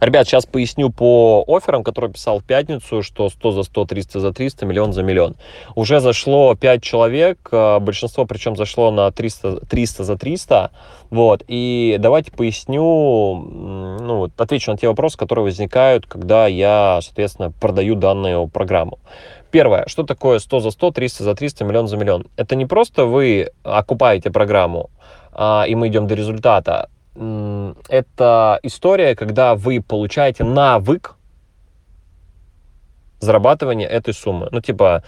Ребят, сейчас поясню по офферам, которые писал в пятницу, что 100 за 100, 300 за 300, миллион за миллион. Уже зашло 5 человек, а, большинство причем зашло на 300, 300 за 300. Вот, и давайте поясню, ну, отвечу на те вопросы, которые возникают, когда я, соответственно, продаю данную программу. Первое, что такое 100 за 100, 300 за 300, миллион за миллион? Это не просто вы окупаете программу, а, и мы идем до результата. Это история, когда вы получаете навык зарабатывания этой суммы. Ну, типа,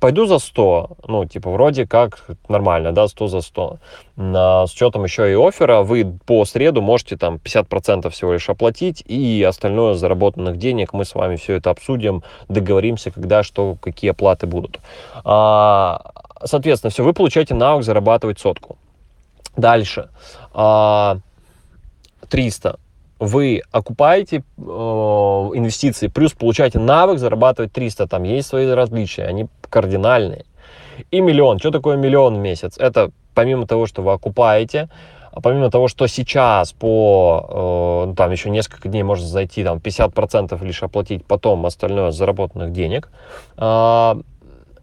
пойду за 100, ну, типа, вроде как нормально, да, 100 за 100. На, с учетом еще и оффера, вы по среду можете там 50% всего лишь оплатить, и остальное заработанных денег мы с вами все это обсудим, договоримся, когда, что, какие оплаты будут. А, соответственно, все, вы получаете навык зарабатывать сотку. Дальше. А, 300 вы окупаете э, инвестиции, плюс получаете навык зарабатывать 300, там есть свои различия, они кардинальные. И миллион. Что такое миллион в месяц? Это помимо того, что вы окупаете, а помимо того, что сейчас по, э, там еще несколько дней можно зайти, там 50% лишь оплатить, потом остальное заработанных денег, э,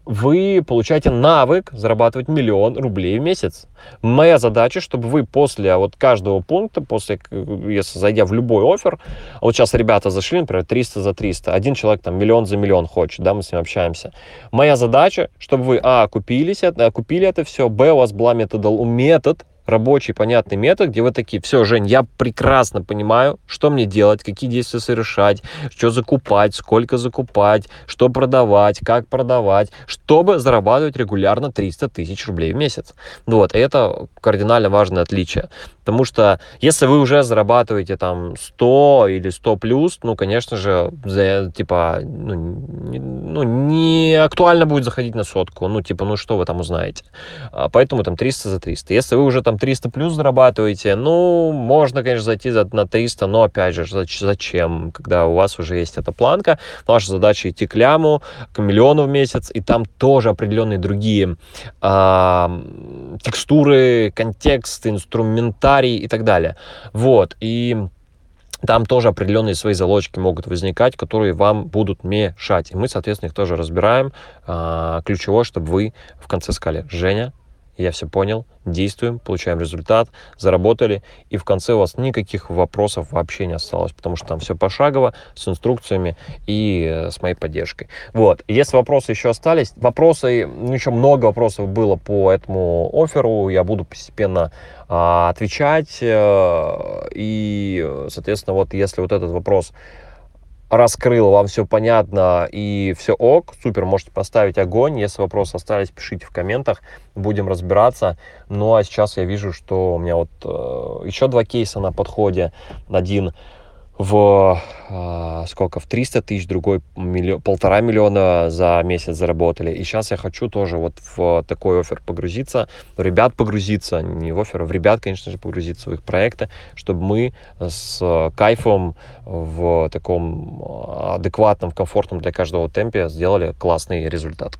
вы получаете навык зарабатывать миллион рублей в месяц. Моя задача, чтобы вы после вот каждого пункта, после, если зайдя в любой офер, вот сейчас ребята зашли, например, 300 за 300, один человек там миллион за миллион хочет, да, мы с ним общаемся. Моя задача, чтобы вы, а, купились, купили это все, б, у вас была методол, метод, рабочий, понятный метод, где вы такие, все, Жень, я прекрасно понимаю, что мне делать, какие действия совершать, что закупать, сколько закупать, что продавать, как продавать, чтобы зарабатывать регулярно 300 тысяч рублей в месяц. Вот, это кардинально важное отличие. Потому что если вы уже зарабатываете там 100 или 100 плюс, ну, конечно же, за, типа, ну не, ну, не актуально будет заходить на сотку. Ну, типа, ну, что вы там узнаете? А, поэтому там 300 за 300. Если вы уже там 300 плюс зарабатываете, ну, можно, конечно, зайти за, на 300, но, опять же, зачем? Когда у вас уже есть эта планка, ваша задача идти к ляму, к миллиону в месяц, и там тоже определенные другие а, текстуры, контекст, инструментарий, и так далее. Вот, и там тоже определенные свои залочки могут возникать, которые вам будут мешать. И мы, соответственно, их тоже разбираем. А, ключевое, чтобы вы в конце сказали, Женя, я все понял, действуем, получаем результат, заработали, и в конце у вас никаких вопросов вообще не осталось, потому что там все пошагово, с инструкциями и э, с моей поддержкой. Вот, если вопросы еще остались, вопросы, ну, еще много вопросов было по этому оферу, я буду постепенно а, отвечать, э, и, соответственно, вот если вот этот вопрос раскрыл, вам все понятно и все ок, супер, можете поставить огонь. Если вопросы остались, пишите в комментах, будем разбираться. Ну а сейчас я вижу, что у меня вот э, еще два кейса на подходе. Один в э, сколько, в 300 тысяч, другой миллион, полтора миллиона за месяц заработали. И сейчас я хочу тоже вот в такой офер погрузиться, в ребят погрузиться, не в офер, а в ребят, конечно же, погрузиться в их проекты, чтобы мы с кайфом в таком адекватном, комфортном для каждого темпе сделали классный результат.